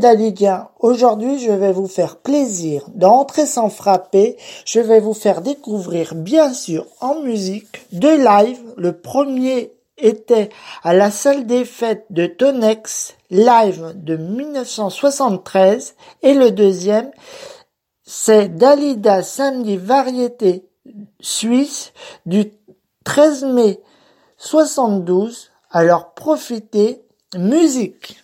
Dalidiens, aujourd'hui je vais vous faire plaisir d'entrer sans frapper, je vais vous faire découvrir bien sûr en musique deux lives, le premier était à la salle des fêtes de Tonex, live de 1973 et le deuxième c'est Dalida Samedi Variété Suisse du 13 mai 72, alors profitez, musique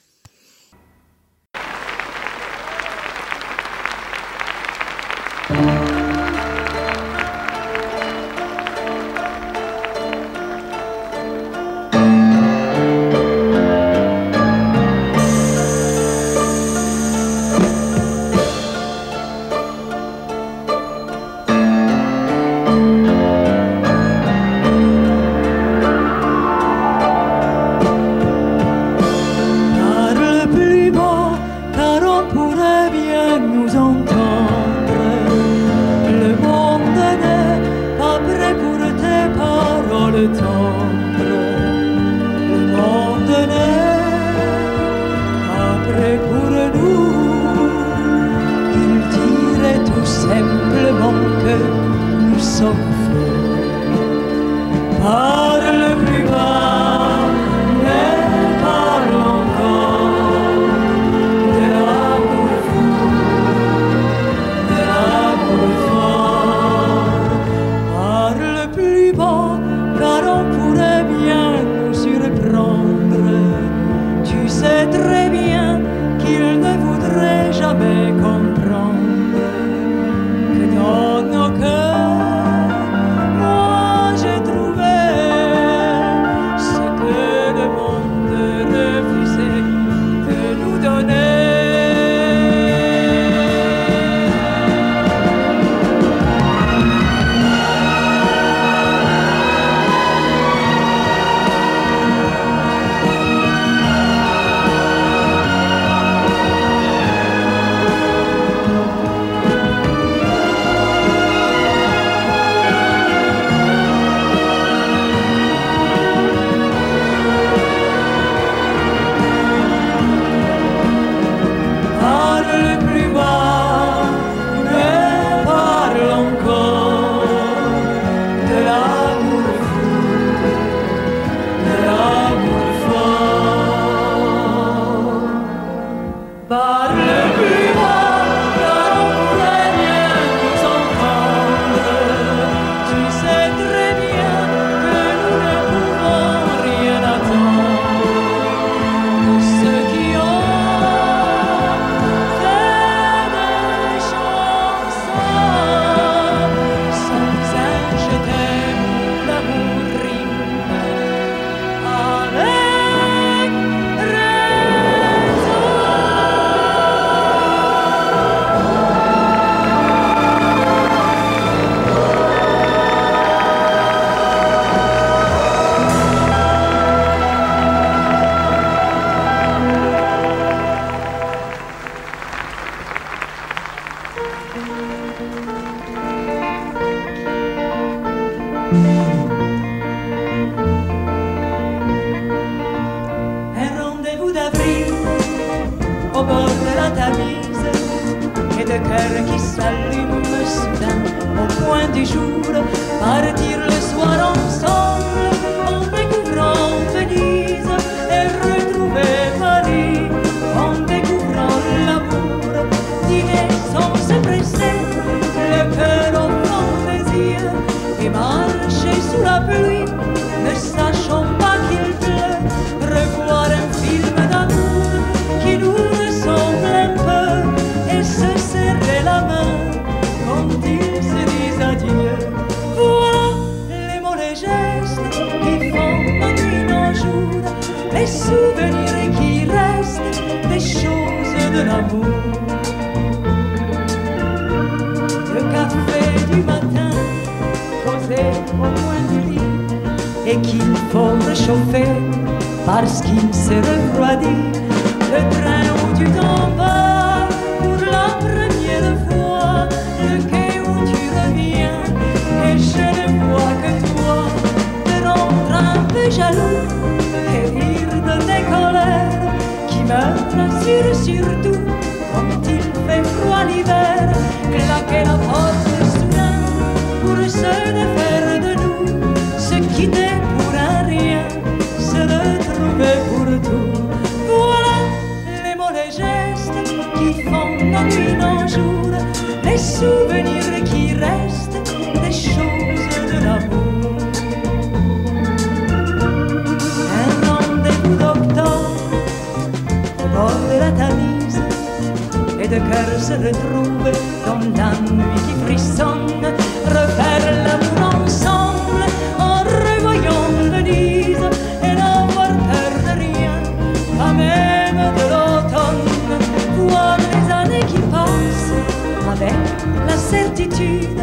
solitude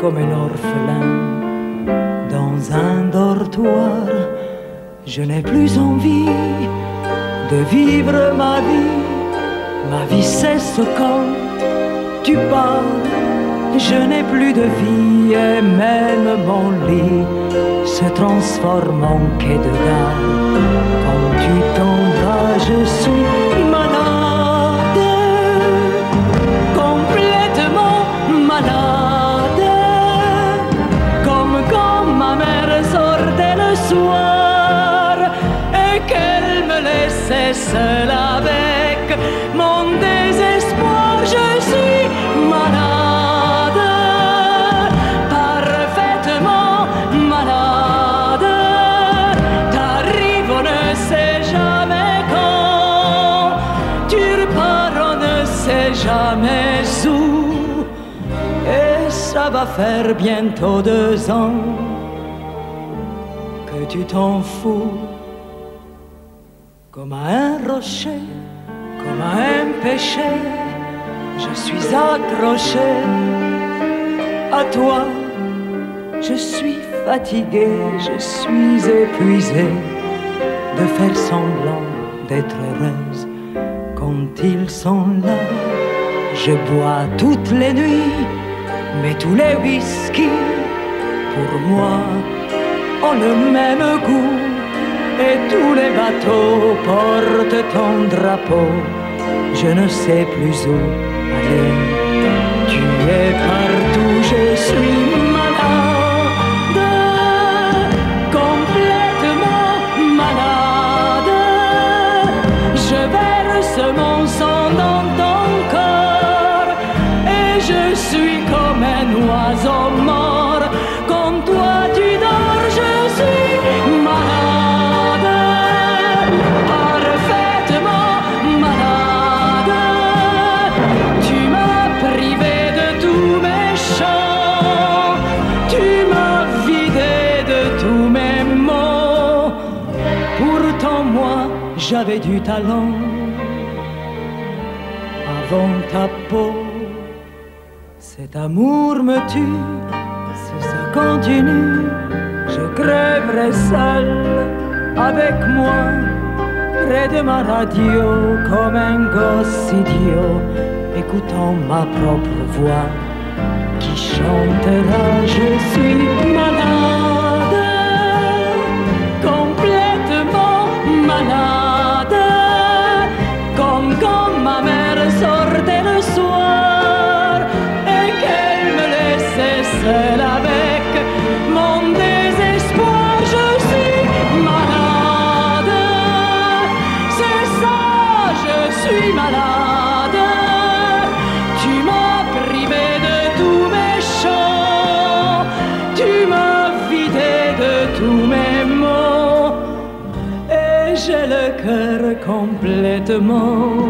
comme un orphelin dans un dortoir. Je n'ai plus envie de vivre ma vie. Ma vie cesse quand tu pars. Je n'ai plus de vie et même mon lit se transforme en quai de gare. Quand tu t'en vas, je suis seul avec mon désespoir. Je suis malade, parfaitement malade. T'arrives, on ne sait jamais quand. Tu repars, on ne sait jamais où. Et ça va faire bientôt deux ans que tu t'en fous comme un péché. Je suis accroché à toi. Je suis fatigué, je suis épuisé de faire semblant d'être heureuse quand ils sont là. Je bois toutes les nuits, mais tous les whisky, pour moi, ont le même goût et tous les bateaux portent ton drapeau. Je ne sais plus où aller. du talent avant ta peau. Cet amour me tue, si ça continue, je crèverai seul avec moi, près de ma radio, comme un gosse idiot, écoutant ma propre voix qui chantera Je suis madame. 梦。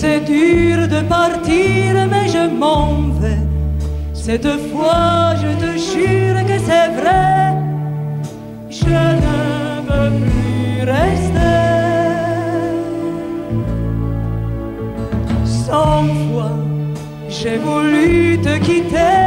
c'est dur de partir, mais je m'en vais. Cette fois, je te jure que c'est vrai, je ne veux plus rester. Cent fois, j'ai voulu te quitter.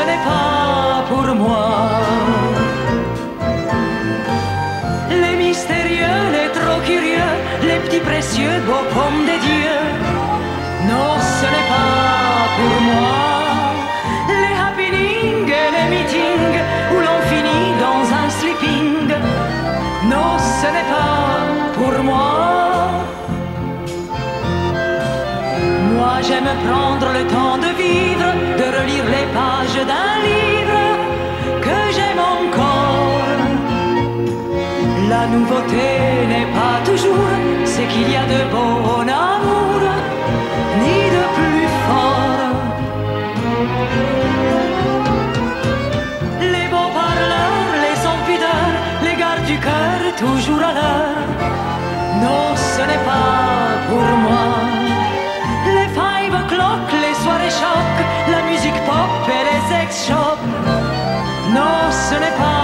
ce n'est pas pour moi. Les mystérieux, les trop curieux, les petits précieux, beaux pommes des dieux. Non, ce n'est pas pour moi. Les happenings et les meetings où l'on finit dans un sleeping. Non, ce n'est pas pour moi. Moi, j'aime prendre le temps de vivre de relire les pages d'un livre que j'aime encore. La nouveauté n'est pas toujours ce qu'il y a de en amour, ni de plus fort. Les beaux parleurs, les sans les gardes du cœur, toujours à l'heure. Non, ce n'est pas pour moi. Les five o'clock, les soirées choc, la musique pop et les sex shops. Non, ce n'est pas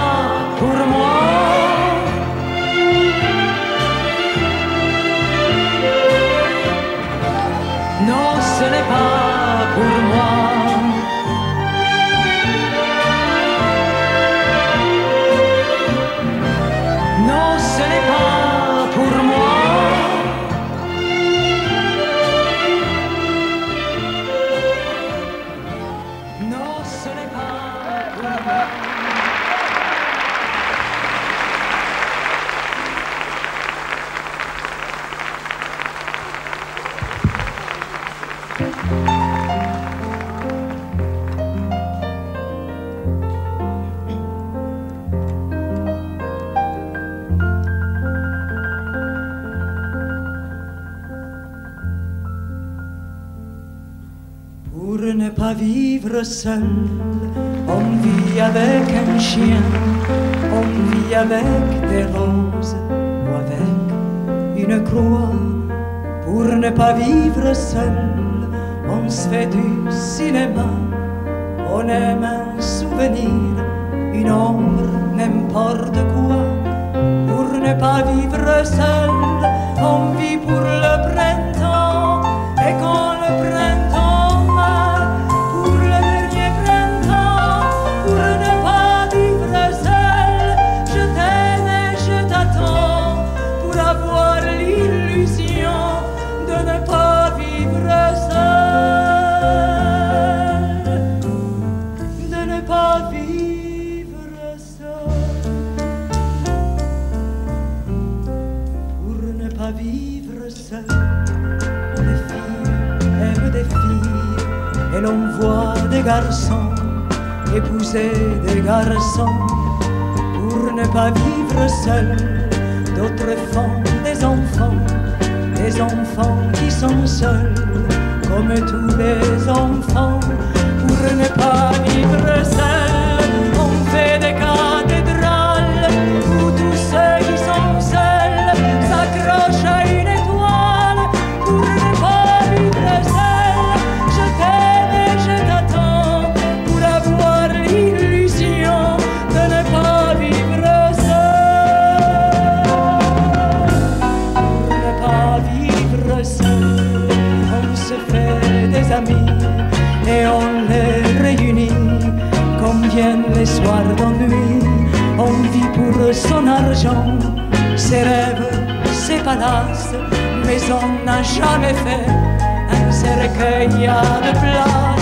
on vit avec un chien, on vit avec des roses ou avec une croix. Pour ne pas vivre seul, on se fait du cinéma, on aime un souvenir, une ombre, n'importe quoi. Pour ne pas vivre seul, on vit pour le Pour ne pas vivre seul, d'autres font des enfants, des enfants qui sont seuls, comme tous les ses rêves, ses palaces, mais on n'a jamais fait un cercueil à de place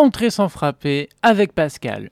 Entrée sans frapper avec Pascal.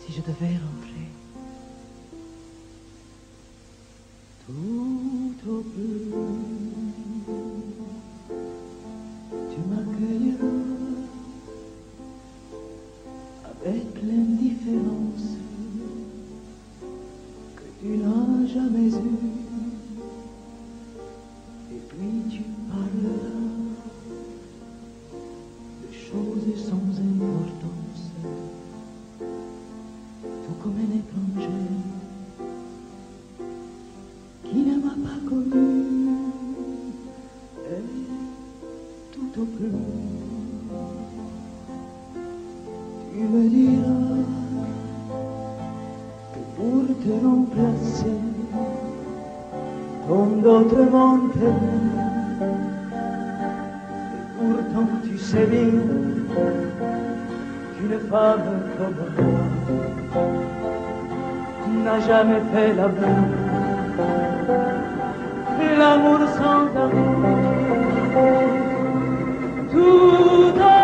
Si je devais autrement. Et pourtant tu sais bien qu'une femme comme moi n'a jamais fait l'amour. Fait l'amour sans amour. Tout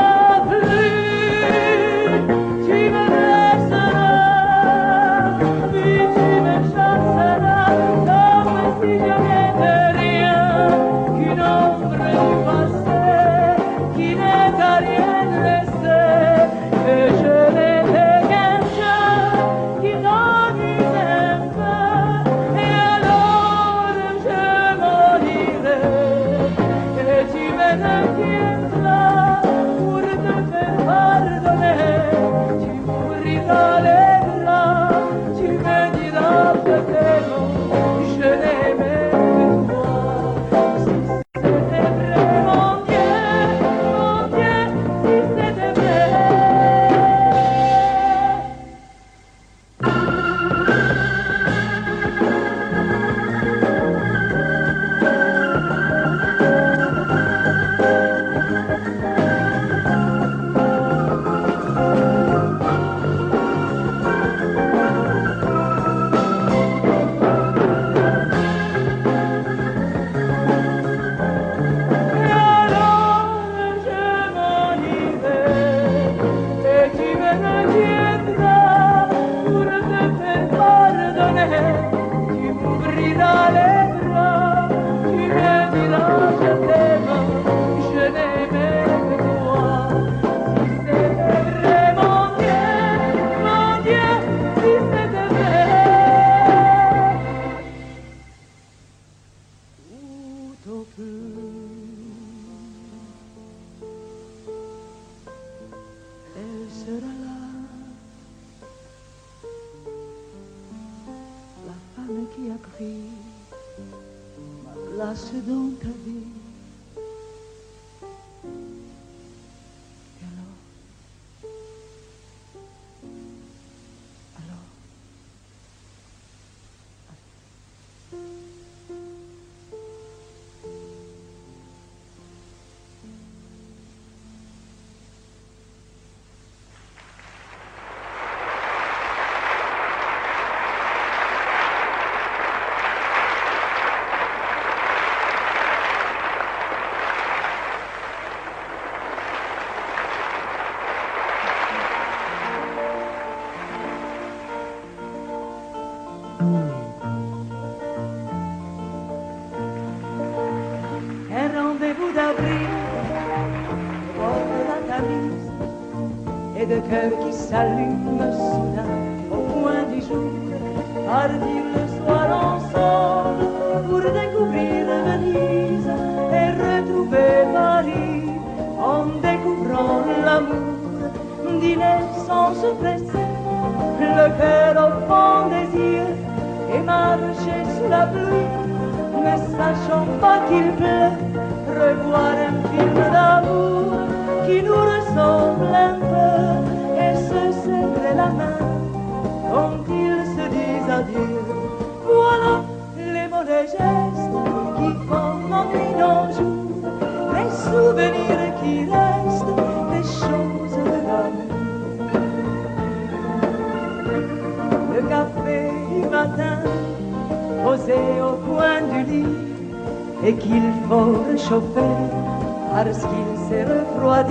salut.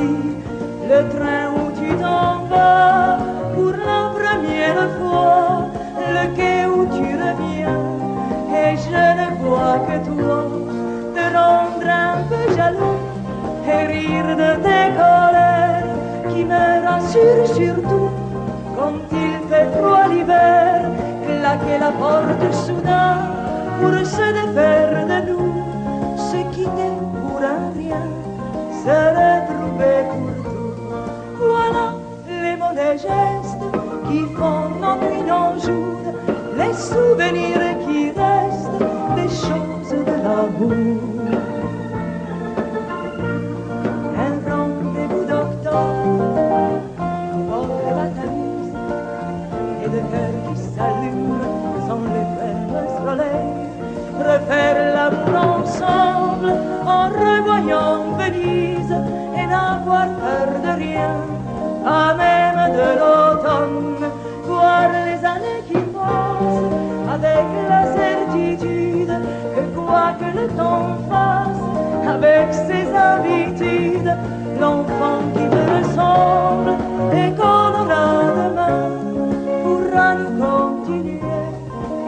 you.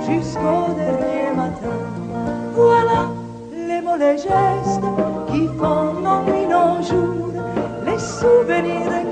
jusqu'au dernier matin. Voilà les mauvais gestes qui font en nuit nos jours, les souvenirs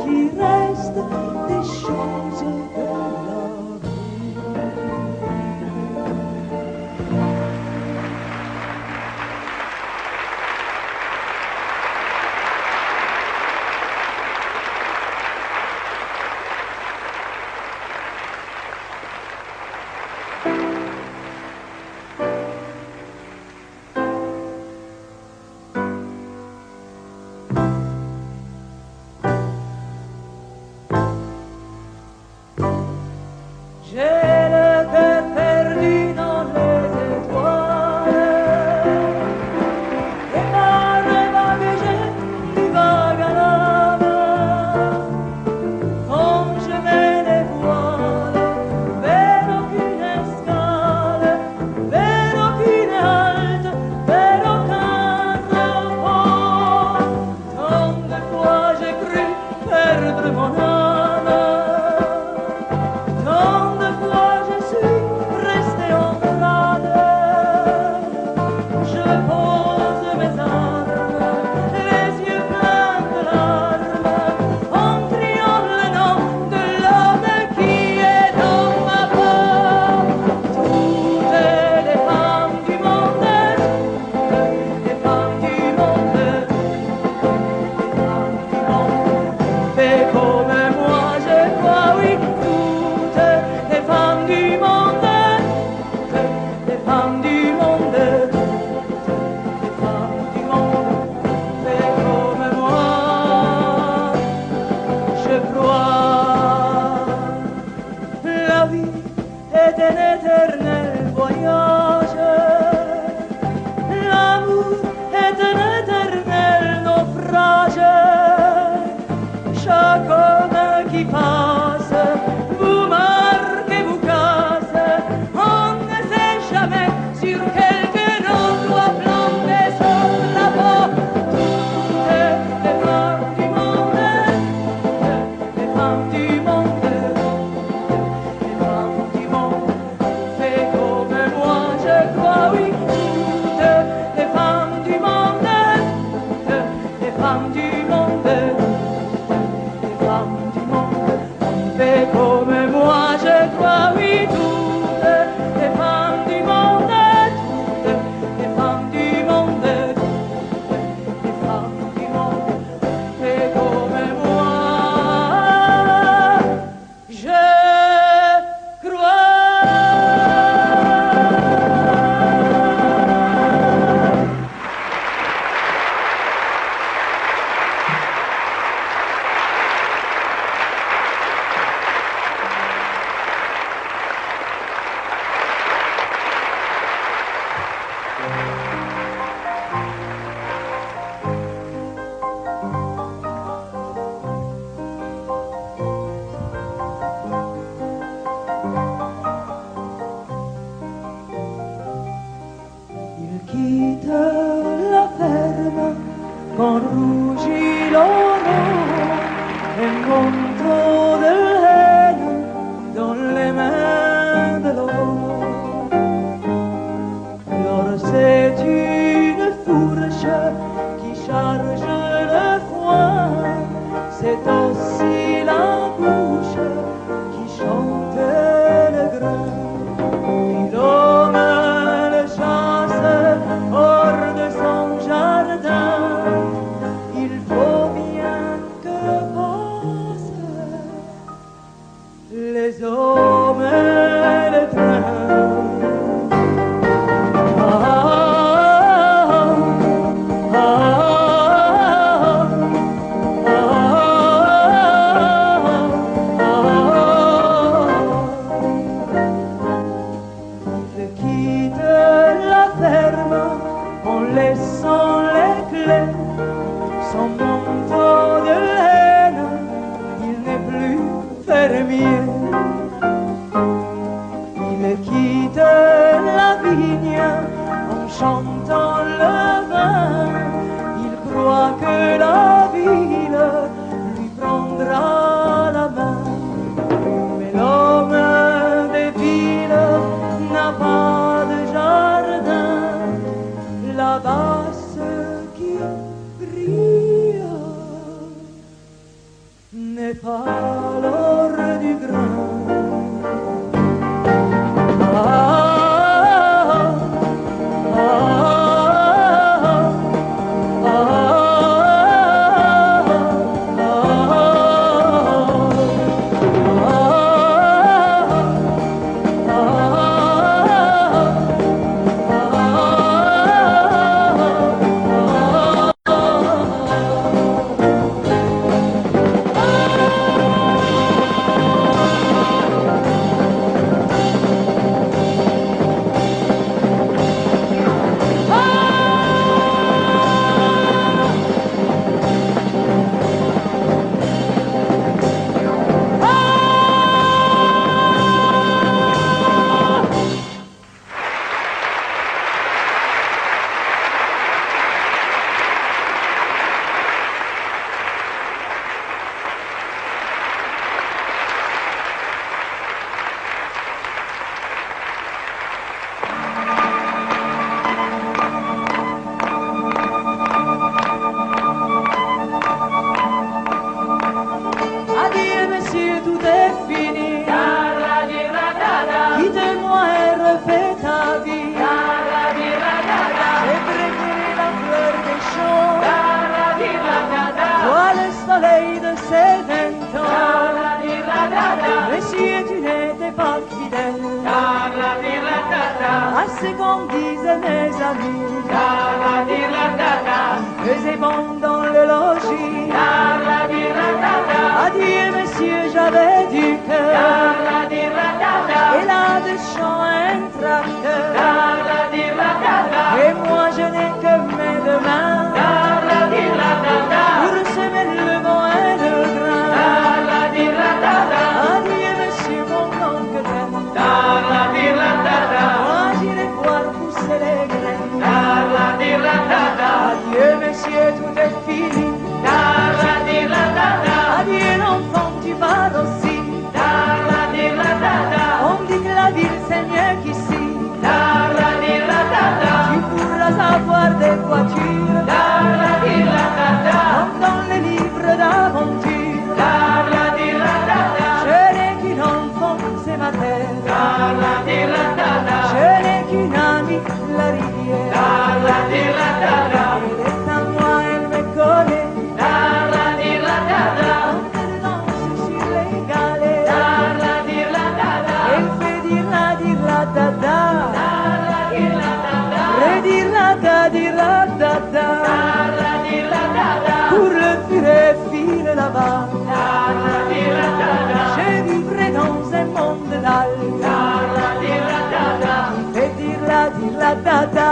da da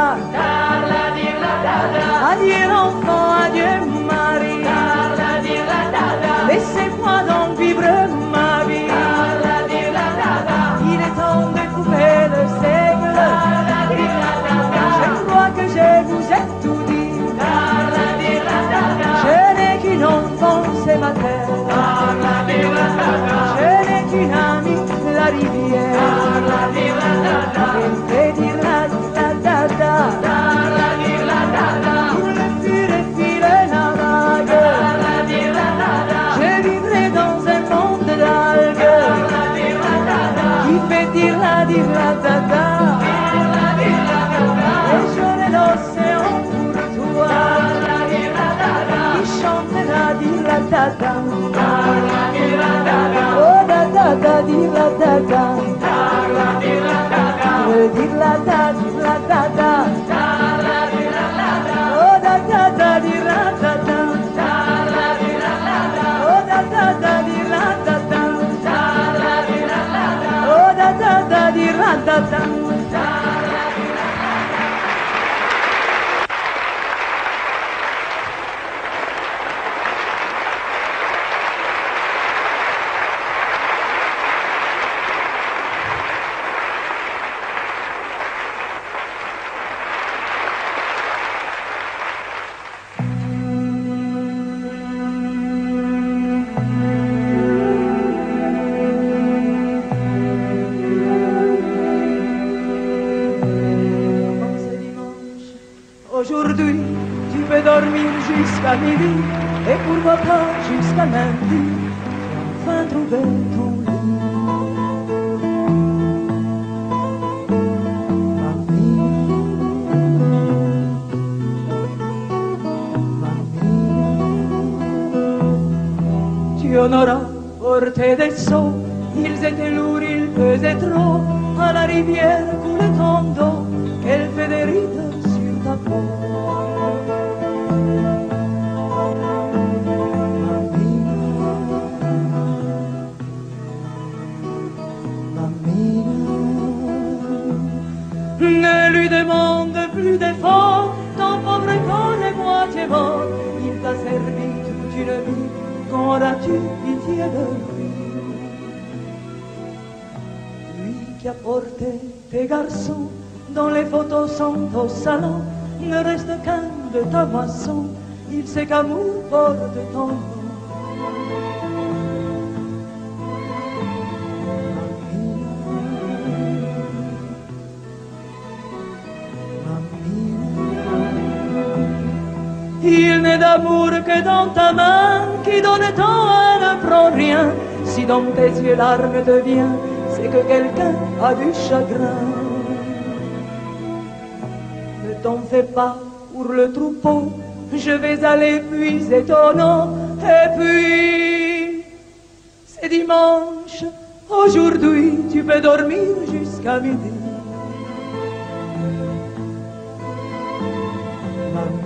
di la da da. Da la di la da da. Di la da di la da da. Da la di la da da. Oh da da da di la da da. Da la di la da da. Oh da da da di la da da. Da la di la da da. Oh da da da di la da da. Dormir jusqu'à midi et pourquoi pas jusqu'à lundi. Enfin trouvé ton lit. Tu auras porté des seaux, ils étaient lourds, la rivière Il t'a servi toute une vie, quand auras-tu pitié de lui Lui qui a porté tes garçons, dont les photos sont au salon, ne reste qu'un de ta moisson, il sait qu'amour porte ton nom. D'amour que dans ta main qui donne tant ne prend rien. Si dans tes yeux larmes devient, c'est que quelqu'un a du chagrin. Ne t'en fais pas pour le troupeau, je vais aller puiser ton eau. Et puis, c'est dimanche, aujourd'hui tu peux dormir jusqu'à midi.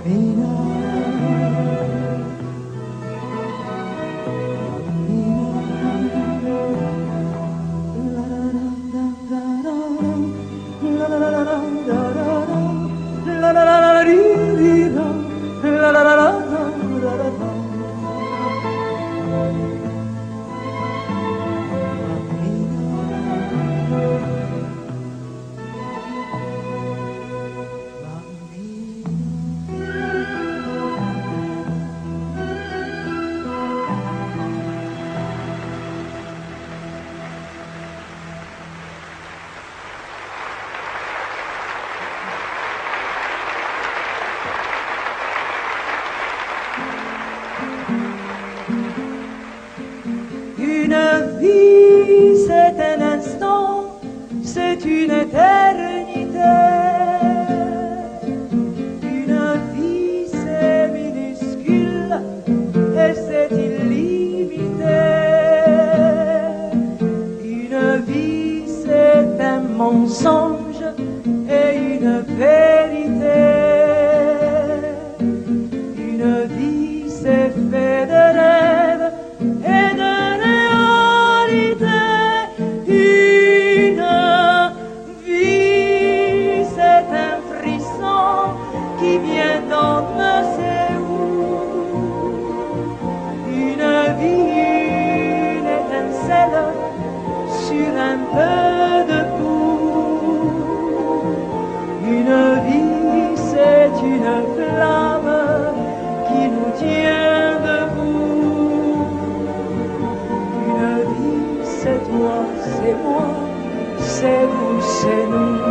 Une c'est vous, c'est nous.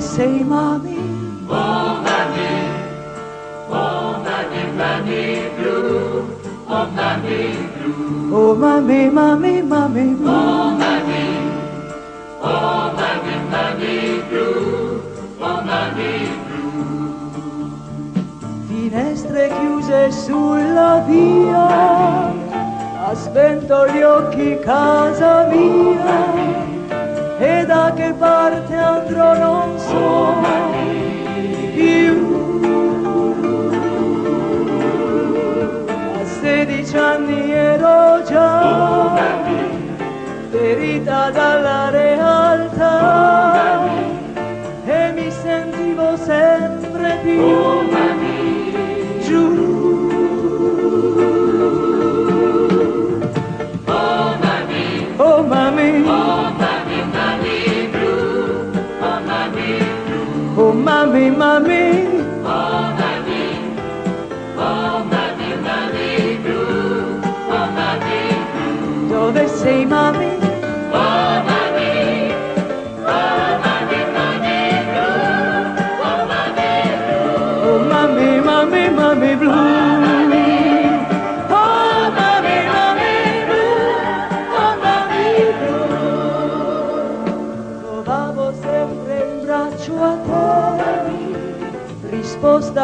sei say, mommy? Oh, nanny, oh, nanny, nanny blue, oh, nanny blue. Oh, mommy, mommy, mommy blue. Oh, nanny, oh, nanny, nanny blue, oh, nanny blue. Finestre chiuse sulla via, ha spento gli occhi casa mia e da che parte andrò non so più. A sedici anni ero già ferita dalla realtà e mi sentivo sempre più mami. Oh, mami, oh, mami, mami, blue, oh, mami, blue. So they say, mami.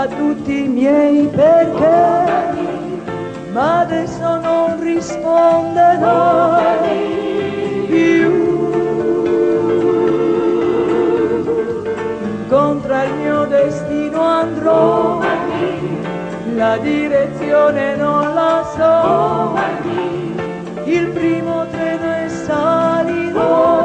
Tutti i miei perché, ma adesso non risponderai più. Contro il mio destino andrò, la direzione non la so, il primo treno e salirò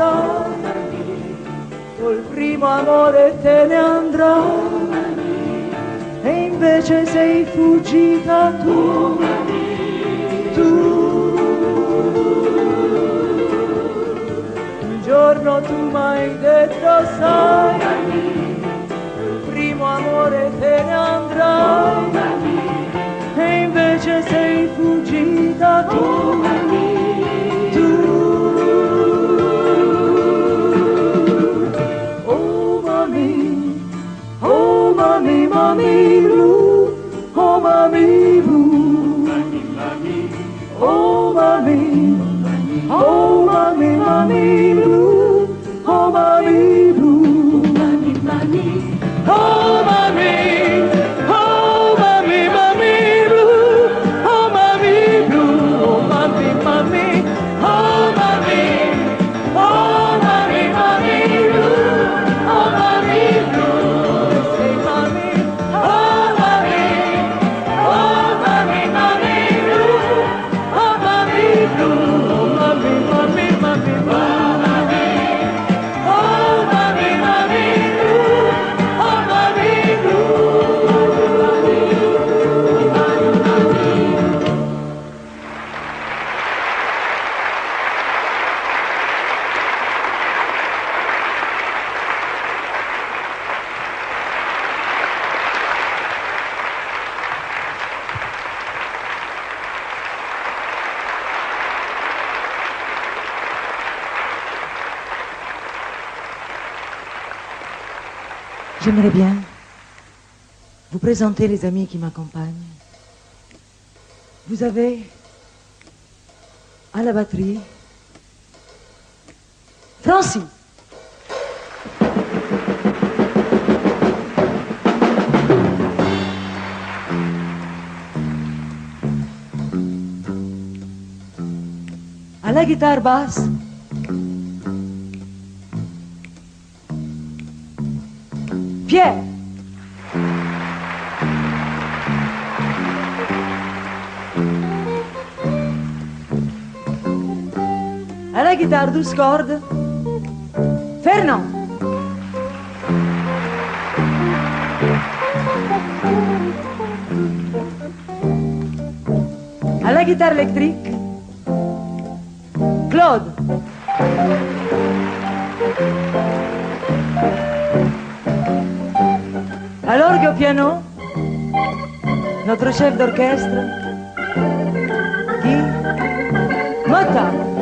sai col primo amore te ne andrai e invece sei fuggita tu. Un giorno tu m'hai detto sai, col primo amore te ne andrai e invece sei fuggita tu. Mami, blue, oh mami blue, oh mami, oh mami, mami blue, présenter les amis qui m'accompagnent. Vous avez à la batterie Francis. à la guitare basse. Pierre. Guitare douze cordes. Fernand. À la guitare électrique. Claude. À l'orgue piano, notre chef d'orchestre, Guy Motta.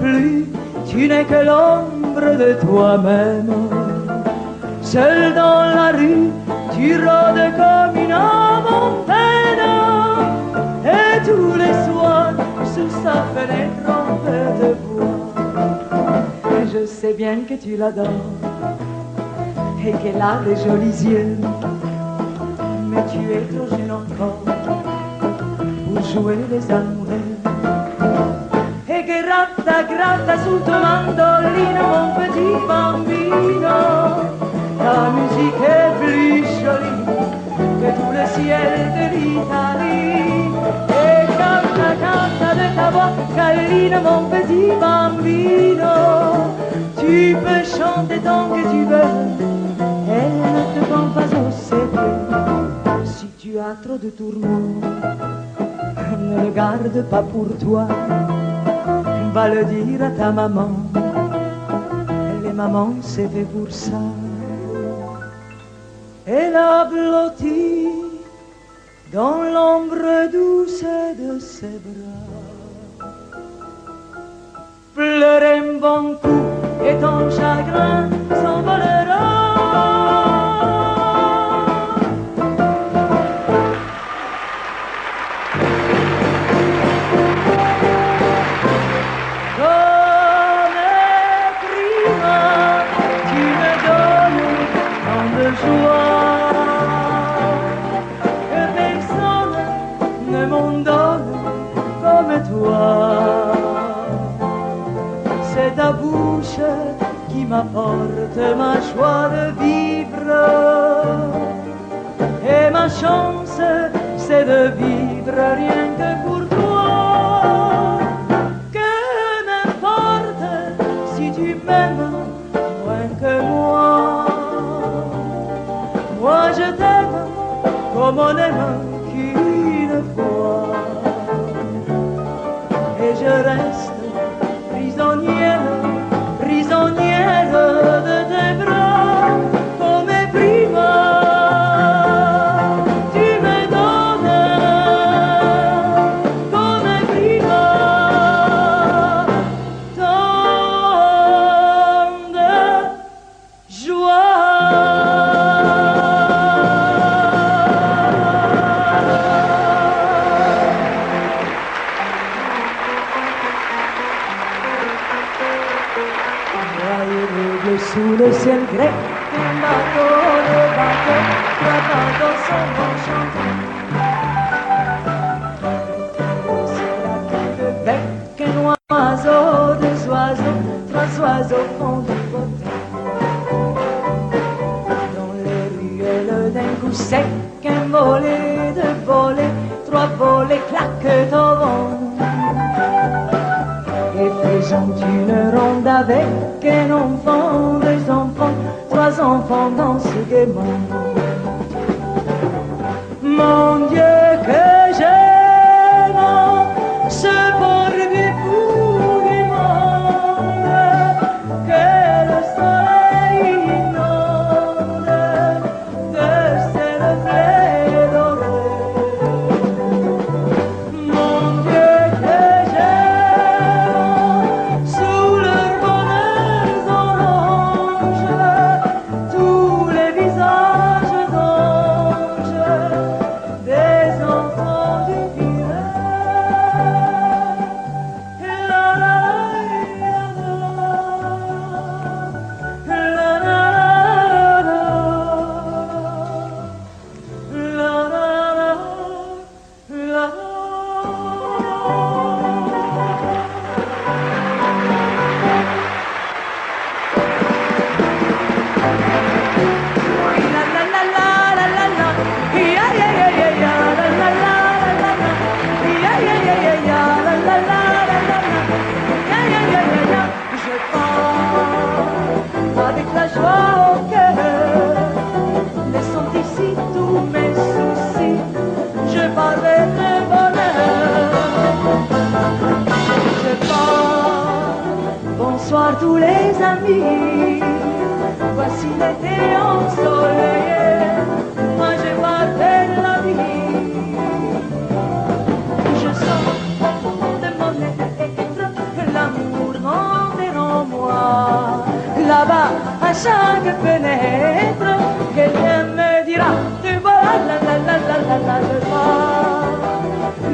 Plus, tu n'es que l'ombre de toi-même. Seul dans la rue, tu rôdes comme une peine. Et tous les soirs, sous sa fenêtre, on peut te voir. Et je sais bien que tu l'adores et qu'elle a des jolis yeux. Mais tu es trop jeune encore pour jouer les amoureux. Gratta sul tuo mandolino, mon petit bambino. La musique est plus jolie que tout le ciel de l'Italie. Et canta, canta de ta voix, câline, mon petit bambino. Tu peux chanter tant que tu veux, elle ne te prend pas au sérieux. Si tu as trop de tourments, ne le garde pas pour toi va le dire à ta maman. Les mamans, c'est fait pour ça. Elle a blotti dans l'ombre douce de ses bras. Ta bouche qui m'apporte ma joie de vivre et ma chance, c'est de vivre rien que pour toi. Que m'importe si tu m'aimes moins que moi. Moi je t'aime comme on aime avec un enfant, deux enfants, trois enfants dansent gaiement. tous les amis. Voici l'été ensoleillé, moi je m'appelle la vie. Je sens au fond de mon être l'amour grandir en moi. Là-bas, à chaque fenêtre, quelqu'un me dira, tu vois la la la la la la la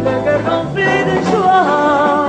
le cœur rempli de joie.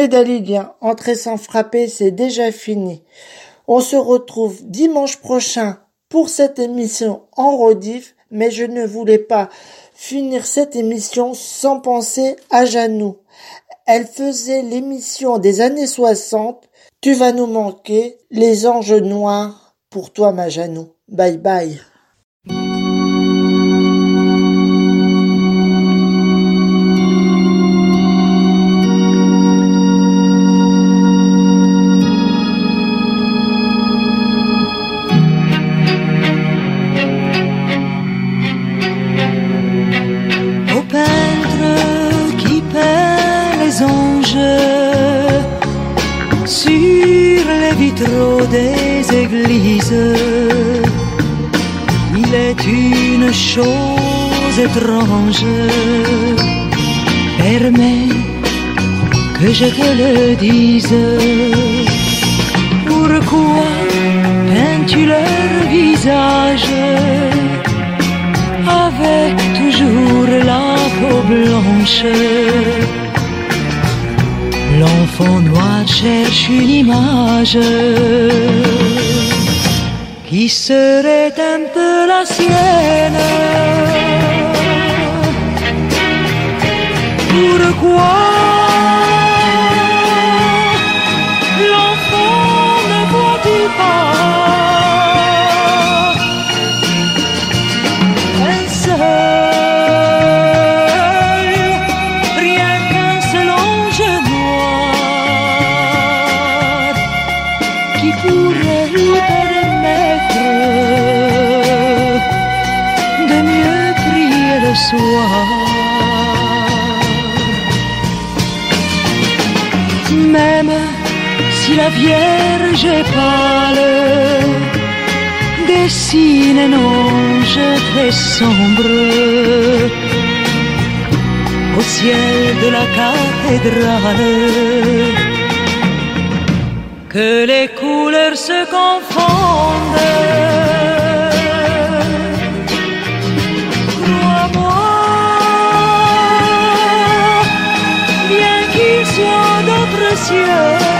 Mes Dalidiens, entrer sans frapper, c'est déjà fini. On se retrouve dimanche prochain pour cette émission en rediff, mais je ne voulais pas finir cette émission sans penser à Janou. Elle faisait l'émission des années 60. Tu vas nous manquer, les anges noirs, pour toi ma Janou. Bye bye. Étrange. Permets que je te le dise. Pourquoi peins-tu leur visage? avec toujours la peau blanche. L'enfant noir cherche une image y seré la siena. Pourquoi Vierge pâle, dessine un ange très sombre au ciel de la cathédrale. Que les couleurs se confondent. Crois-moi, bien qu'il soit d'autres cieux.